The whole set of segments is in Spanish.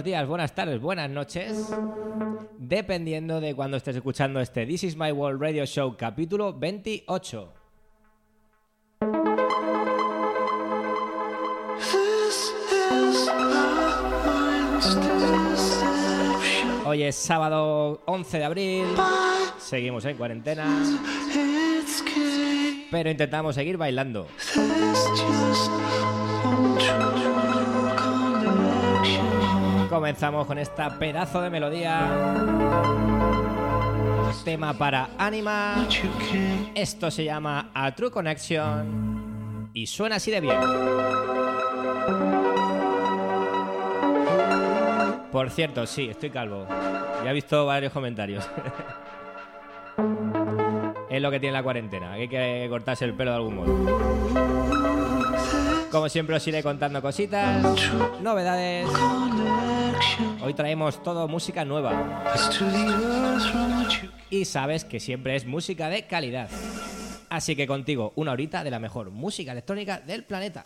Buenos días, buenas tardes, buenas noches. Dependiendo de cuando estés escuchando este This is My World Radio Show capítulo 28. Hoy es sábado 11 de abril. Seguimos en cuarentena. Pero intentamos seguir bailando. Comenzamos con esta pedazo de melodía. Tema para Anima. Esto se llama A True Connection. Y suena así de bien. Por cierto, sí, estoy calvo. Ya he visto varios comentarios. es lo que tiene la cuarentena, hay que cortarse el pelo de algún modo. Como siempre os iré contando cositas, novedades. Hoy traemos todo música nueva. Y sabes que siempre es música de calidad. Así que contigo una horita de la mejor música electrónica del planeta.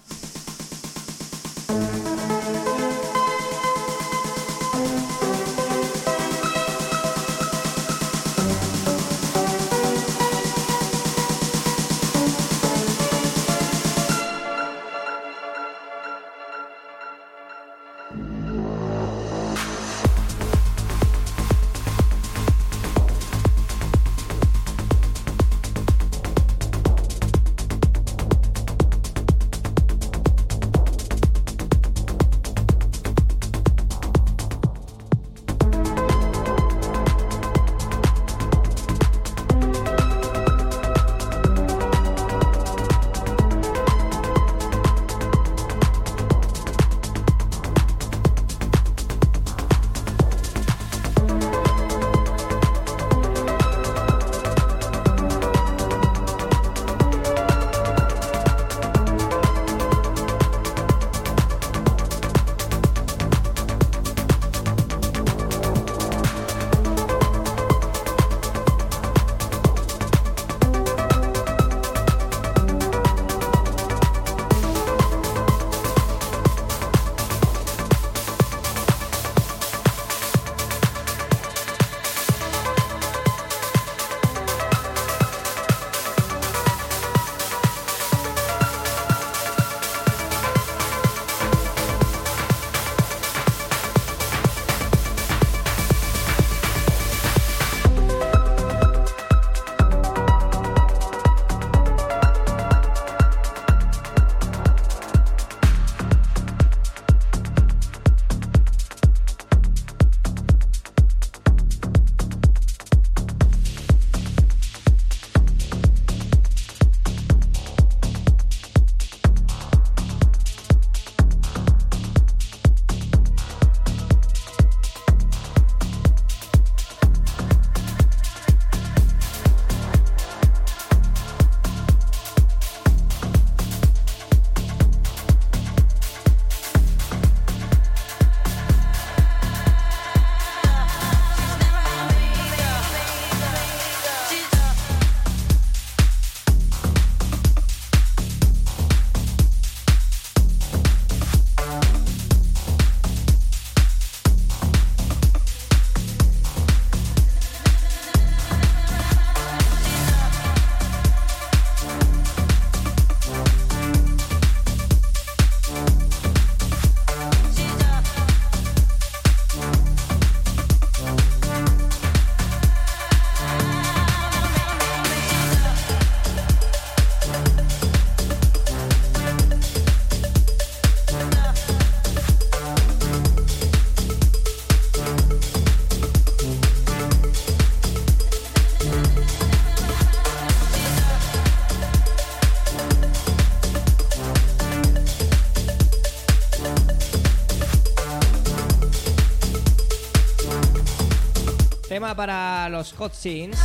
Para los hot scenes.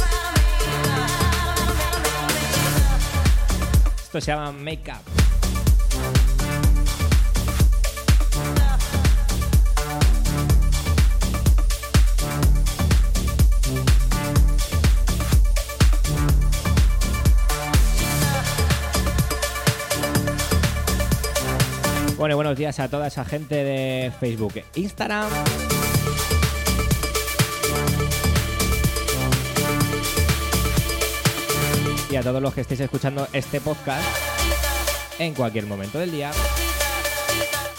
Esto se llama Make Up. Bueno, buenos días a toda esa gente de Facebook, e Instagram. Y a todos los que estéis escuchando este podcast en cualquier momento del día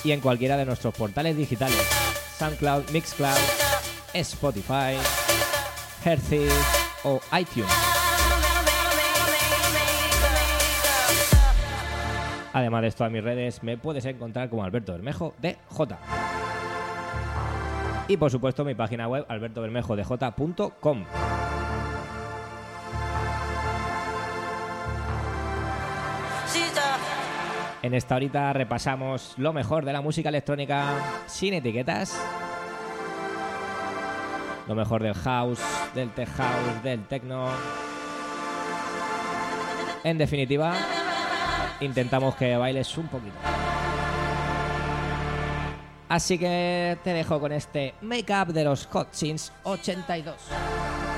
y en cualquiera de nuestros portales digitales: SoundCloud, Mixcloud, Spotify, Herces o iTunes. Además de esto, a mis redes me puedes encontrar como Alberto Bermejo de J. Y por supuesto mi página web albertobermejodj.com. En esta horita repasamos lo mejor de la música electrónica sin etiquetas. Lo mejor del house, del tech house, del techno. En definitiva, intentamos que bailes un poquito. Así que te dejo con este make-up de los Hot Sins 82.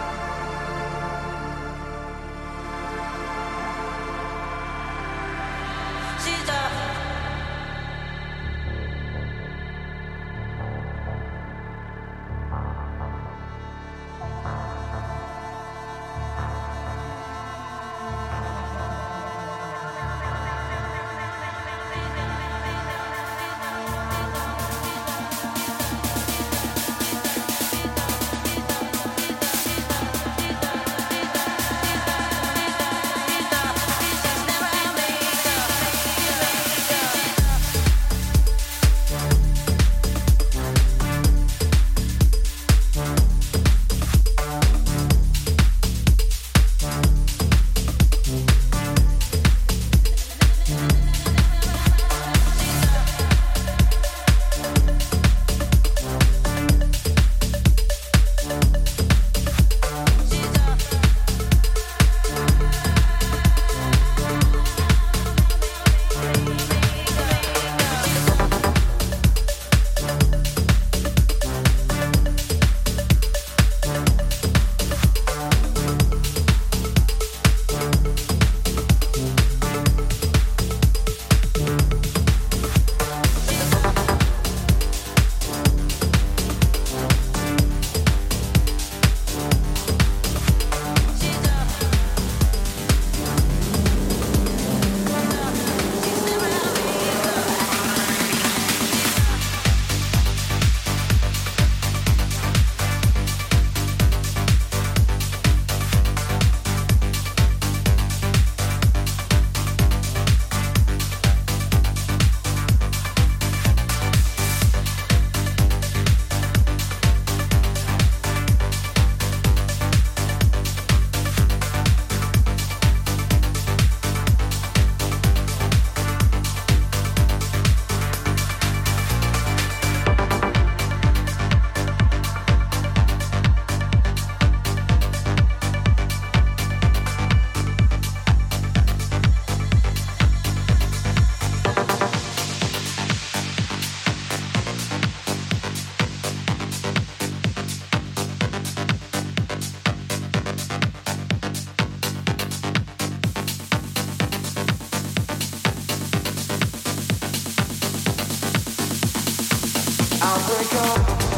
go.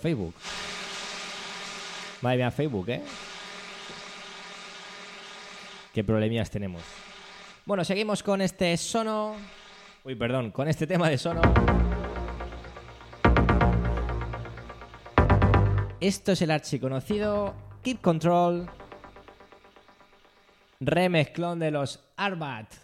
Facebook. Madre mía, Facebook, ¿eh? Qué problemillas tenemos. Bueno, seguimos con este sono. Uy, perdón, con este tema de sono. Esto es el archiconocido Keep Control. Remezclón de los Arbat.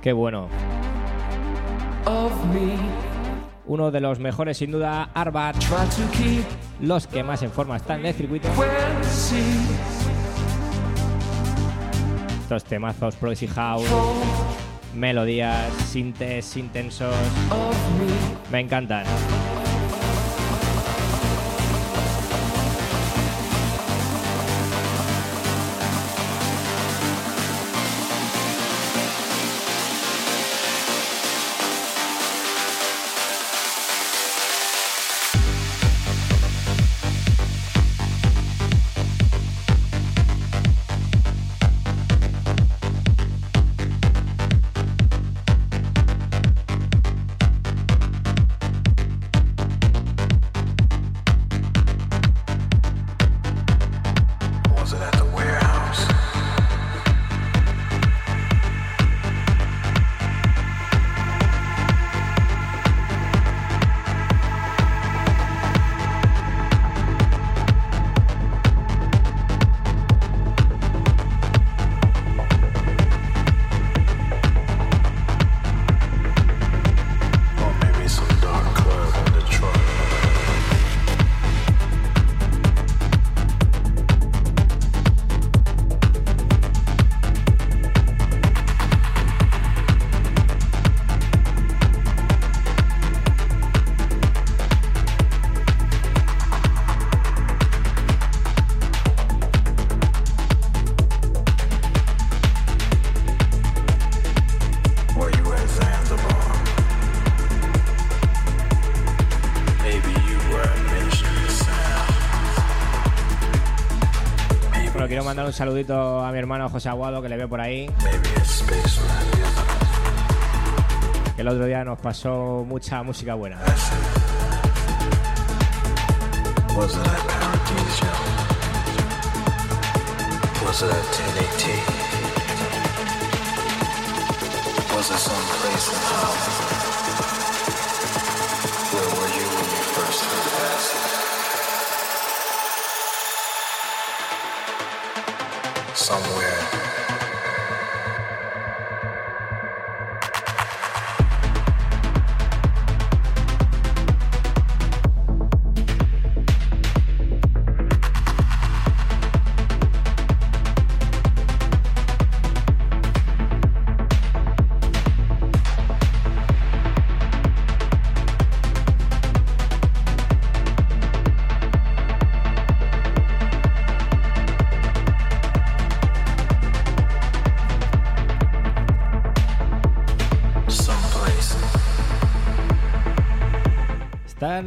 Qué bueno. of me. Uno de los mejores, sin duda, Arbat. Los que más en forma están de circuito. Estos temazos, Progressive House, melodías, sintes intensos. Me encantan. Mandar un saludito a mi hermano José Aguado, que le veo por ahí. Que el otro día nos pasó mucha música buena. Was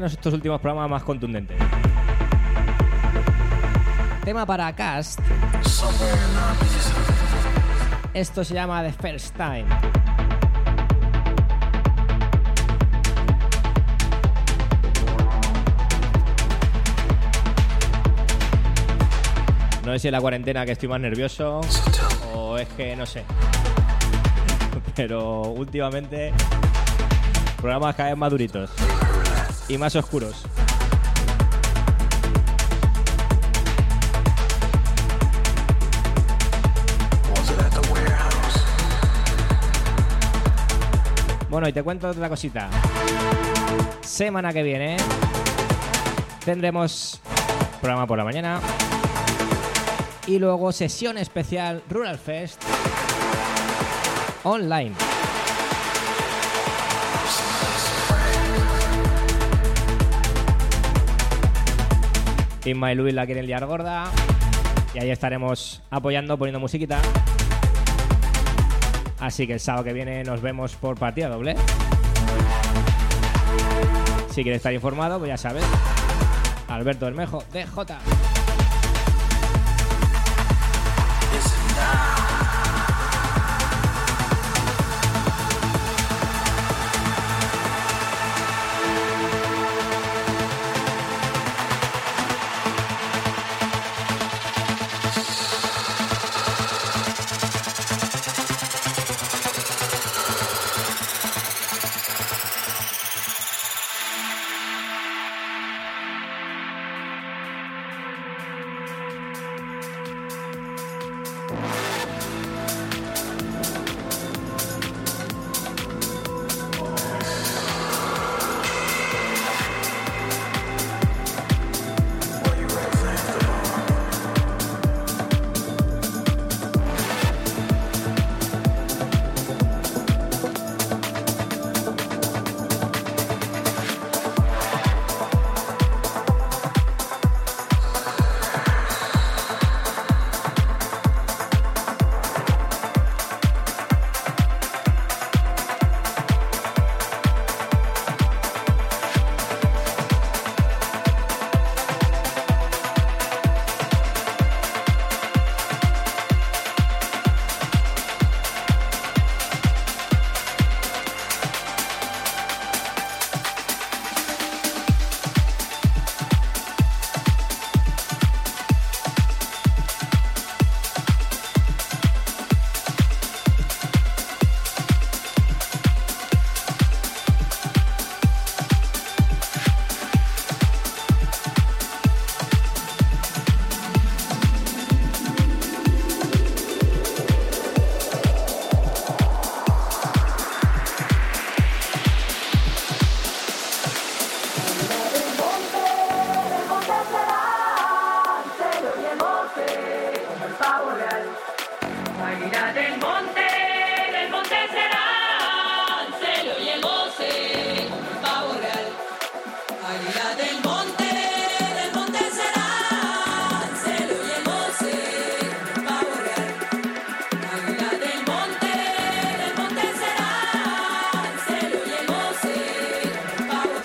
Estos últimos programas más contundentes. Tema para Cast. Esto se llama The First Time. No sé si es la cuarentena que estoy más nervioso o es que no sé. Pero últimamente programas cada vez más duritos y más oscuros. Bueno, y te cuento otra cosita. Semana que viene Tendremos programa por la mañana y luego sesión especial Rural Fest online. Inma y Luis la quieren liar gorda. Y ahí estaremos apoyando, poniendo musiquita. Así que el sábado que viene nos vemos por partida doble. Si quieres estar informado, pues ya sabes. Alberto Bermejo, DJ.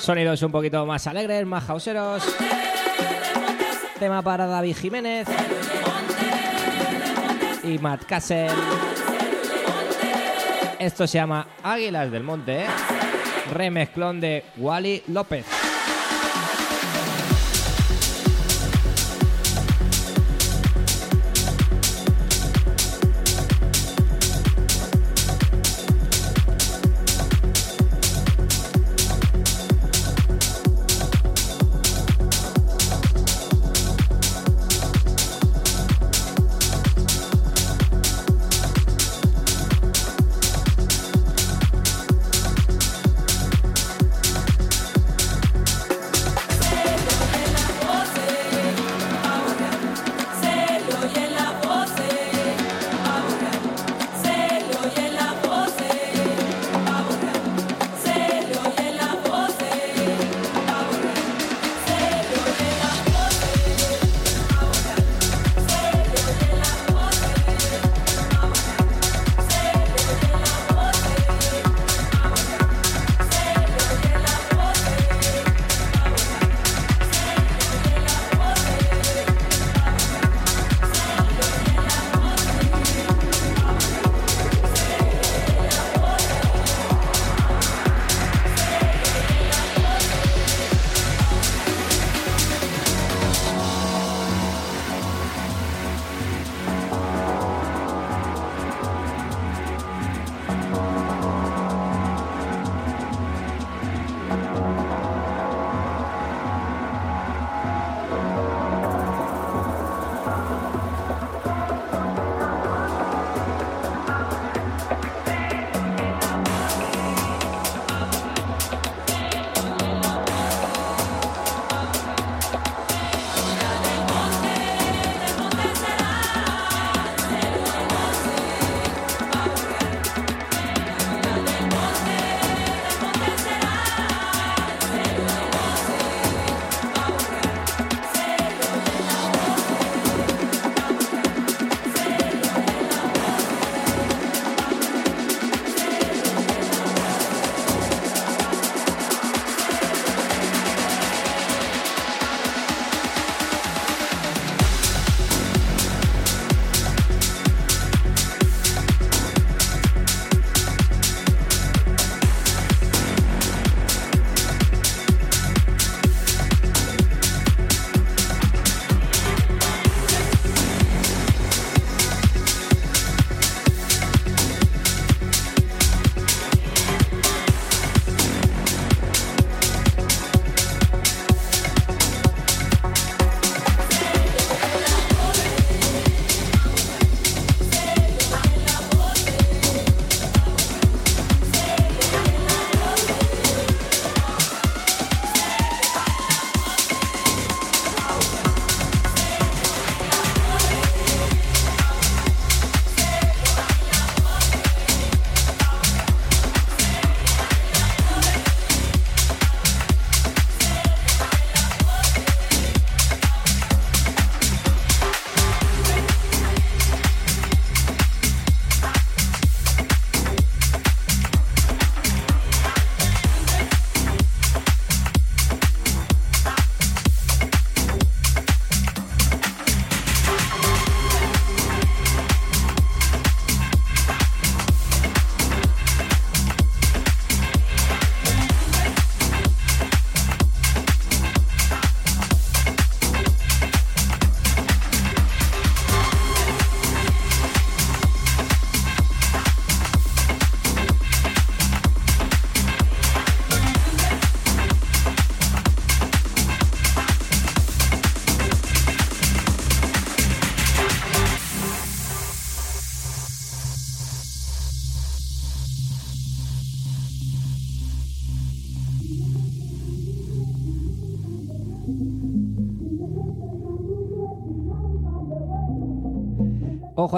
Sonidos un poquito más alegres, más hauseros. Tema para David Jiménez y Matt Castle. Esto se llama Águilas del Monte, remezclón de Wally López.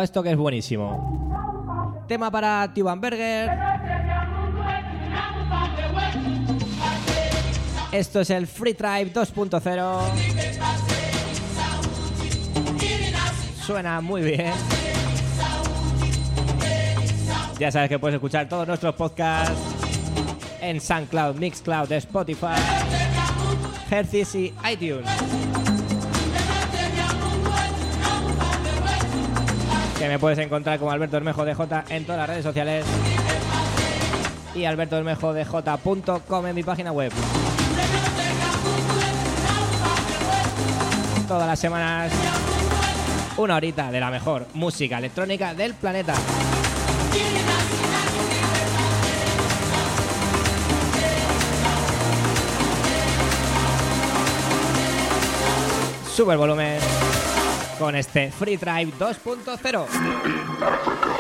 Esto que es buenísimo. Tema para Tiban Berger. Esto es el Free Tribe 2.0. Suena muy bien. Ya sabes que puedes escuchar todos nuestros podcasts en SoundCloud, Mixcloud, Spotify, Hercis y iTunes. Que me puedes encontrar como Alberto Hermejo DJ en todas las redes sociales y albertohermejodj.com en mi página web. Todas las semanas una horita de la mejor música electrónica del planeta. Sube el volumen con este Free Drive 2.0.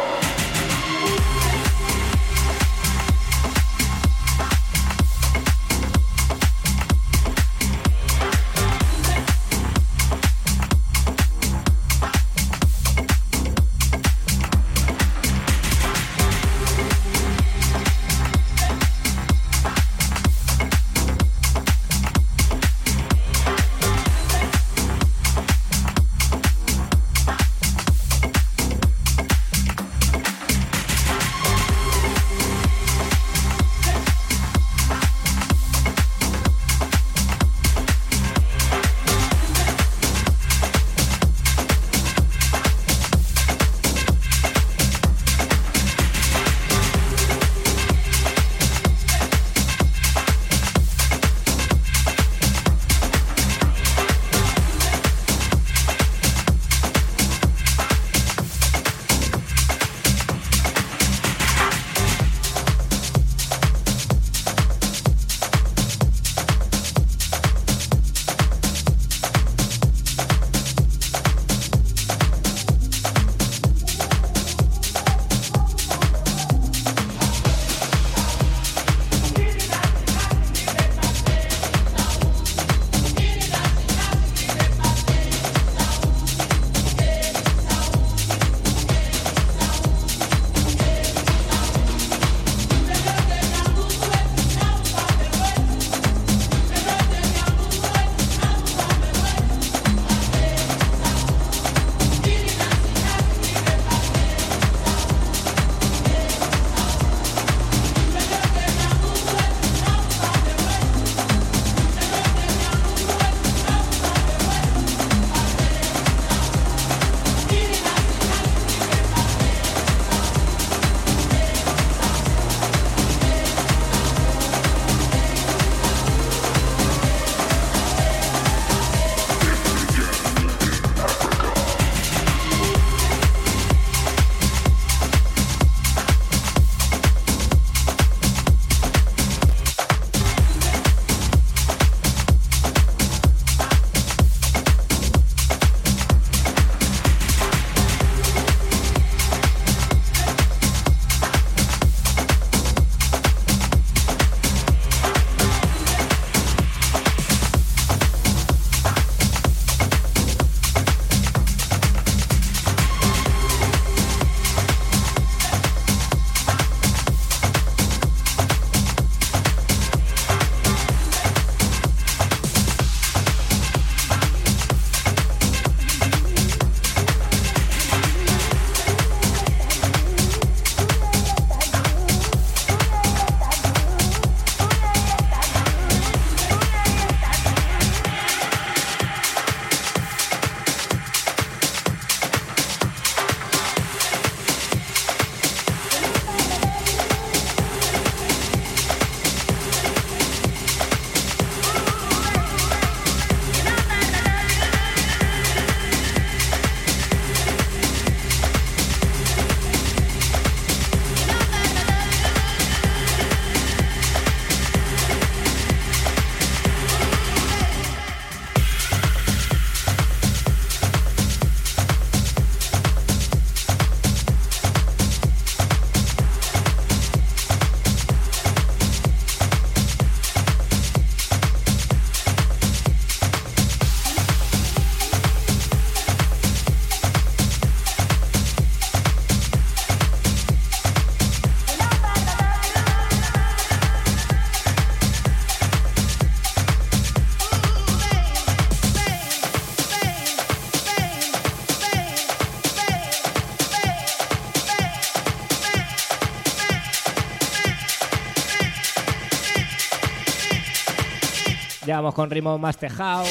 Ya vamos con ritmos más tejados,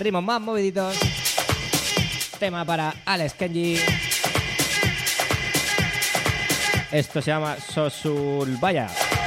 ritmos más moviditos. Tema para Alex Kenji. Esto se llama Sosulvaya. music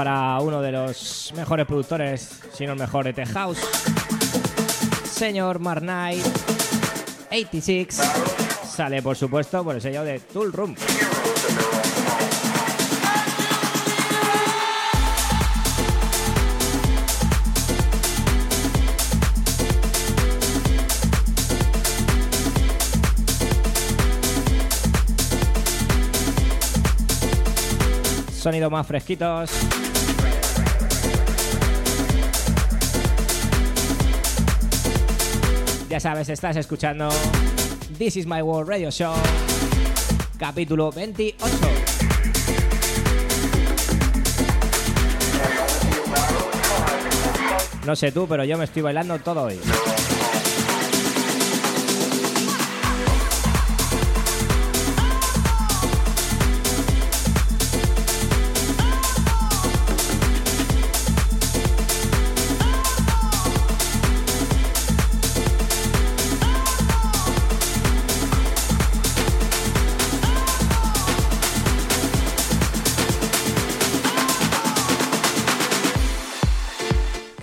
para uno de los mejores productores, si no el mejor de The House. Señor Mark Knight, 86. Sale, por supuesto, por el sello de Tool Room. Sonidos más fresquitos. Ya sabes, estás escuchando This is My World Radio Show, capítulo 28. No sé tú, pero yo me estoy bailando todo hoy.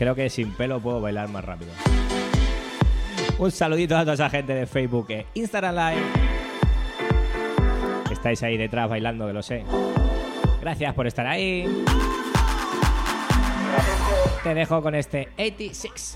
Creo que sin pelo puedo bailar más rápido. Un saludito a toda esa gente de Facebook e Instagram Live. Estáis ahí detrás bailando, que lo sé. Gracias por estar ahí. Te dejo con este 86.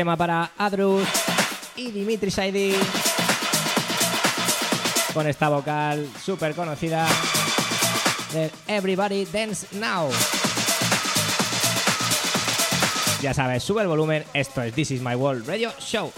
Tema para Adrus y Dimitri Saidi. Con esta vocal súper conocida de Everybody Dance Now. Ya sabes, sube el volumen. Esto es This Is My World Radio Show.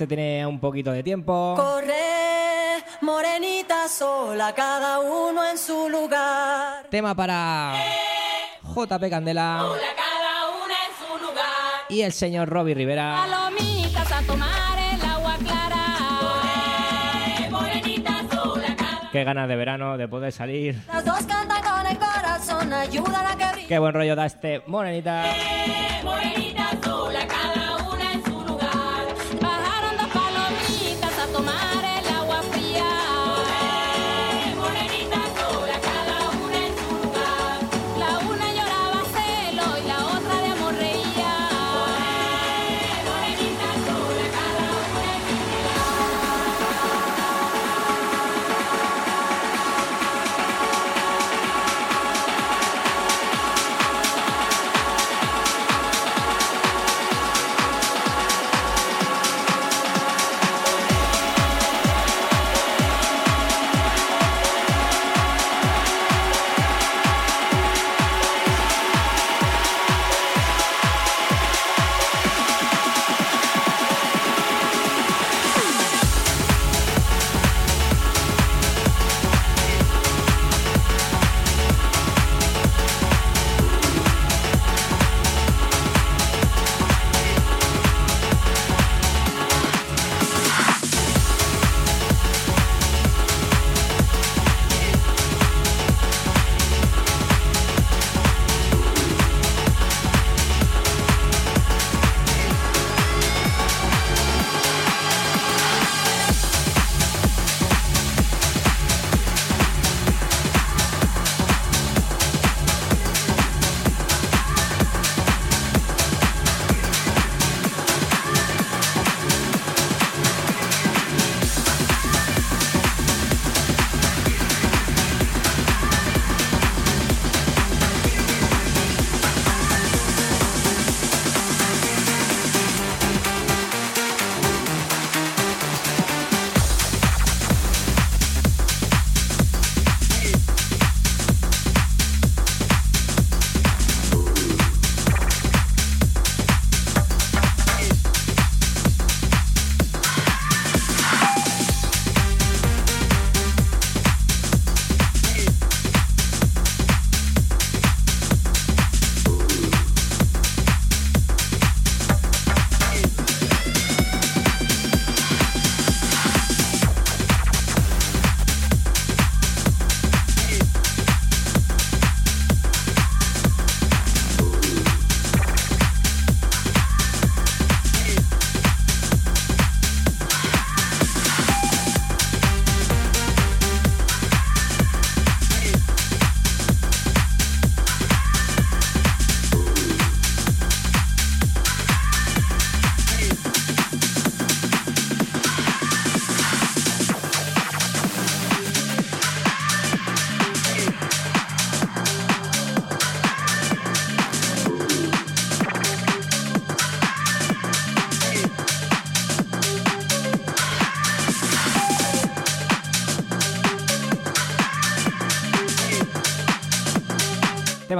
Este tiene un poquito de tiempo. Corre, morenita sola, cada uno en su lugar. Tema para JP Candela cada una en su lugar. y el señor Robbie Rivera. Palomitas a tomar el agua clara. Morenita sola, cada Qué ganas de verano de poder salir. Las dos cantan con el corazón, ayudan a que. Qué buen rollo da este morenita. morenita sola,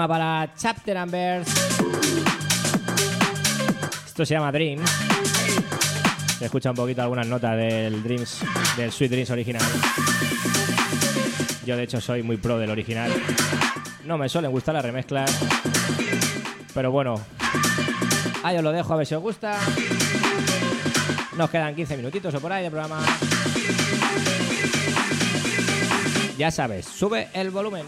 Para Chapter and Verse. Esto se llama Dreams. Se escucha un poquito algunas notas del Dreams, del Sweet Dreams original. Yo de hecho soy muy pro del original. No me suelen gustar las remezclas. Pero bueno. Ahí os lo dejo a ver si os gusta. Nos quedan 15 minutitos o por ahí de programa. Ya sabes, sube el volumen.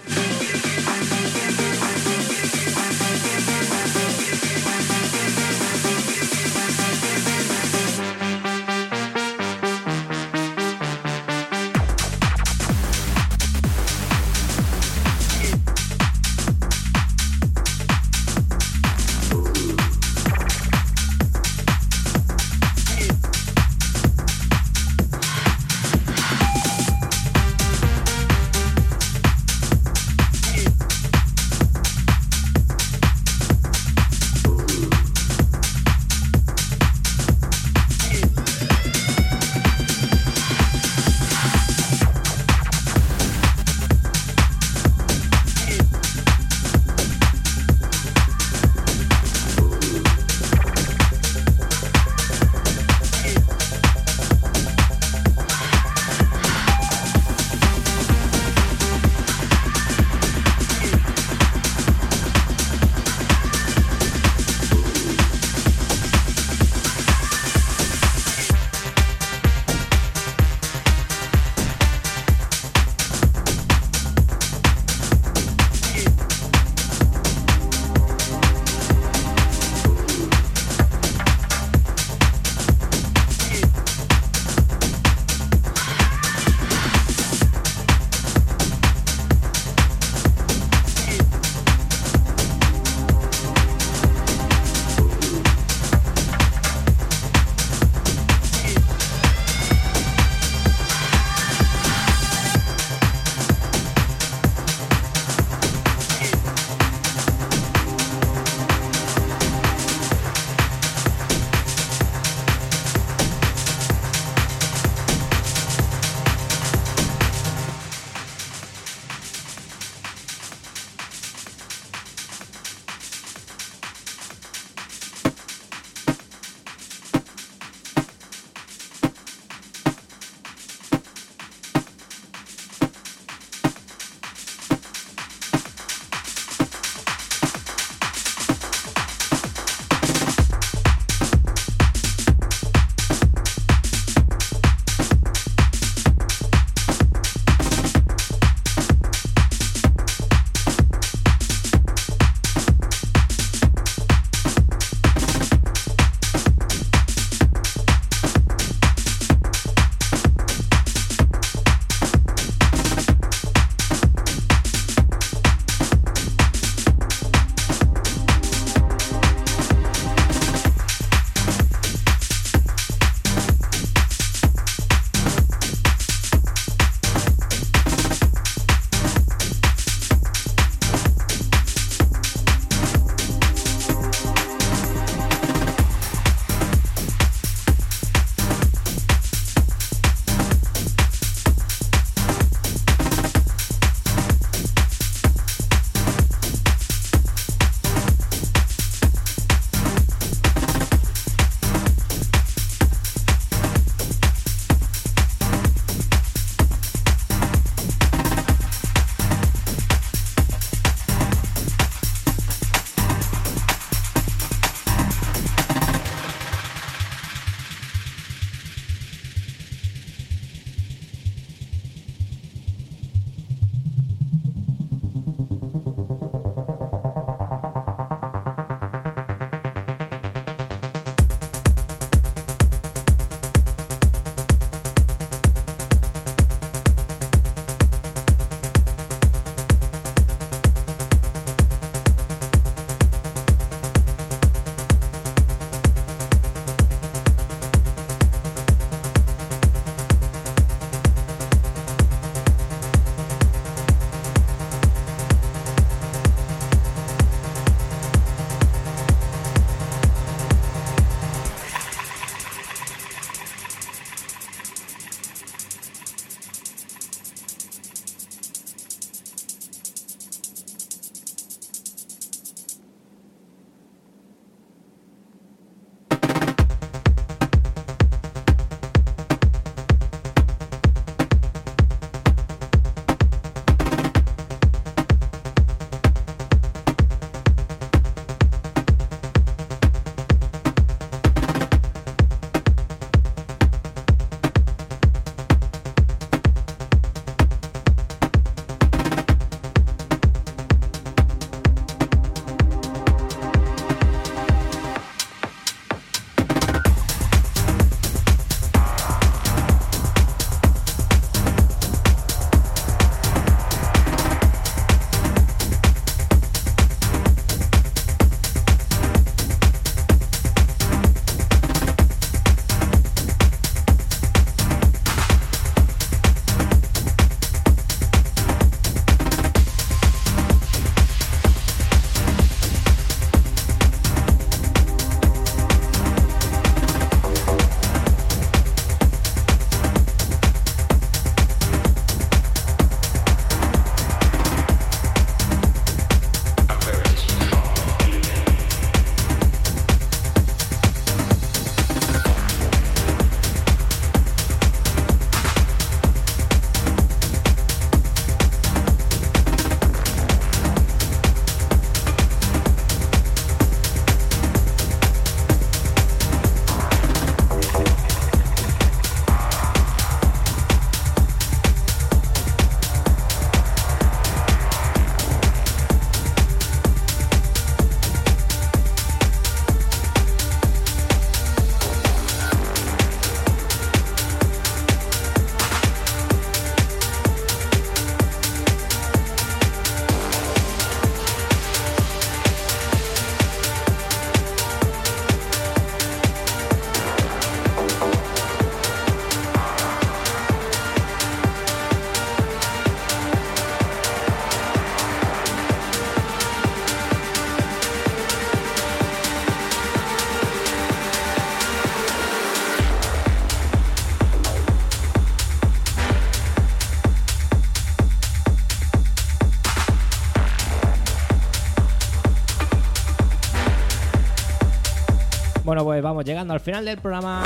Pues vamos llegando al final del programa.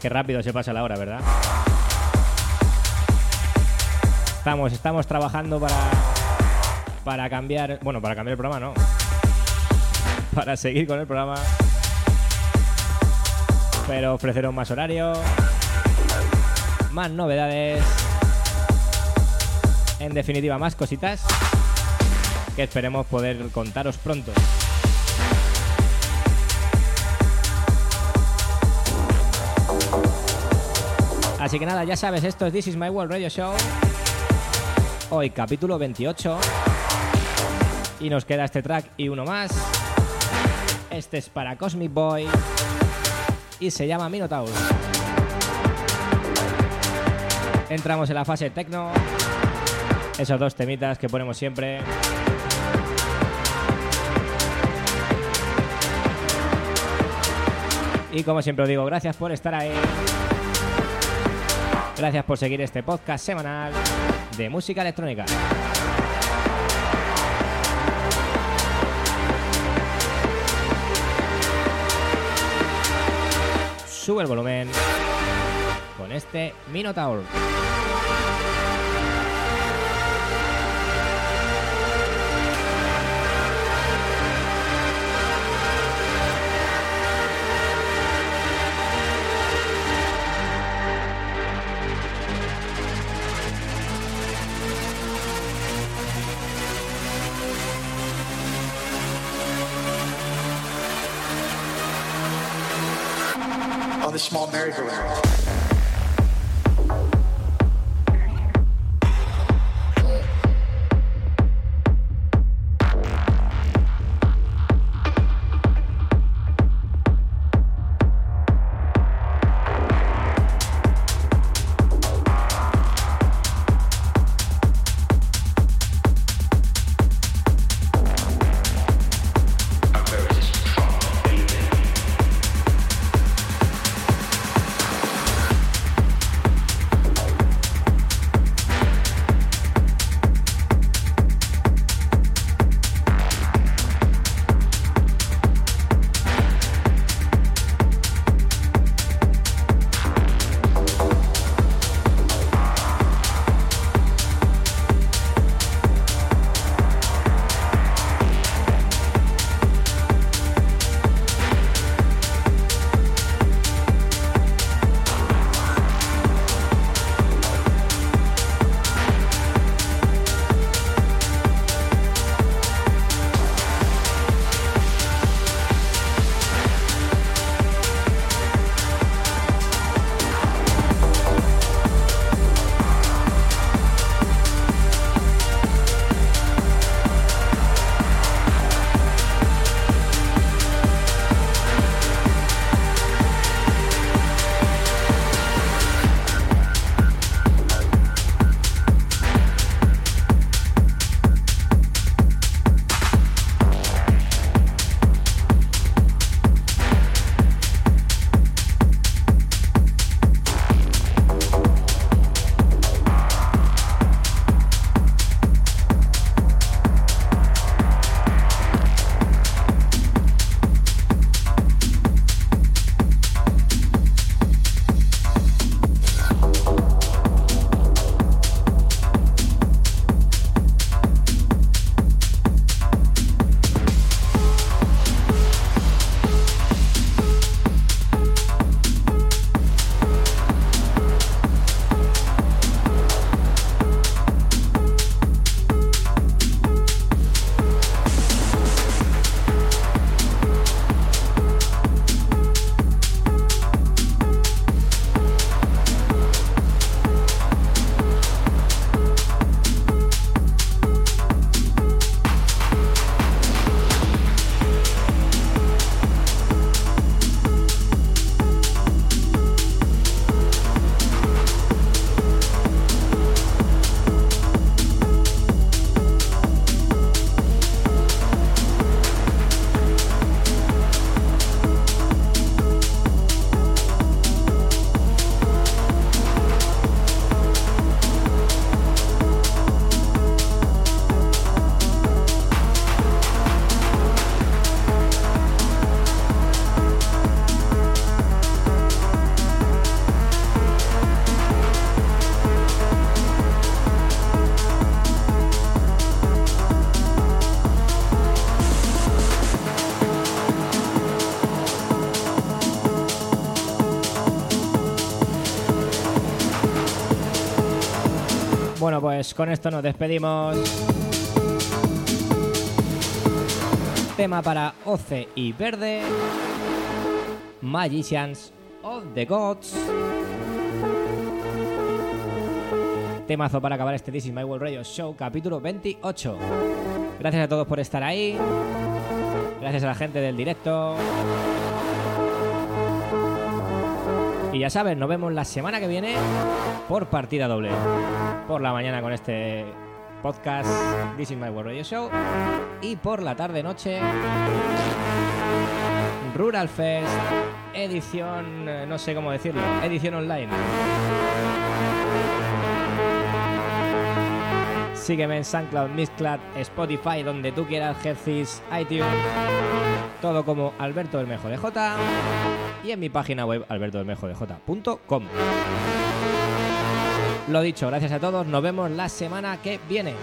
Qué rápido se pasa la hora, ¿verdad? Estamos, estamos trabajando para, para cambiar, bueno, para cambiar el programa, no. Para seguir con el programa. Pero ofreceros más horario, más novedades. En definitiva, más cositas que esperemos poder contaros pronto. Así que nada, ya sabes, esto es This is My World Radio Show. Hoy capítulo 28. Y nos queda este track y uno más. Este es para Cosmic Boy. Y se llama Minotaur. Entramos en la fase techno. Esos dos temitas que ponemos siempre. Y como siempre os digo, gracias por estar ahí. Gracias por seguir este podcast semanal de música electrónica. Sube el volumen con este Minotaur. On the small merry-go-round. Bueno, pues con esto nos despedimos. Tema para Oce y Verde. Magicians of the Gods. Temazo para acabar este This is My World Radio Show, capítulo 28. Gracias a todos por estar ahí. Gracias a la gente del directo. Ya sabes, nos vemos la semana que viene por partida doble. Por la mañana con este podcast This is My World Radio Show. Y por la tarde-noche Rural Fest, edición, eh, no sé cómo decirlo, edición online. Sígueme en SoundCloud, Mixcloud, Spotify, donde tú quieras, Headfis, iTunes, todo como Alberto Bermejo de J y en mi página web albertobermejodej.com. Lo dicho, gracias a todos, nos vemos la semana que viene.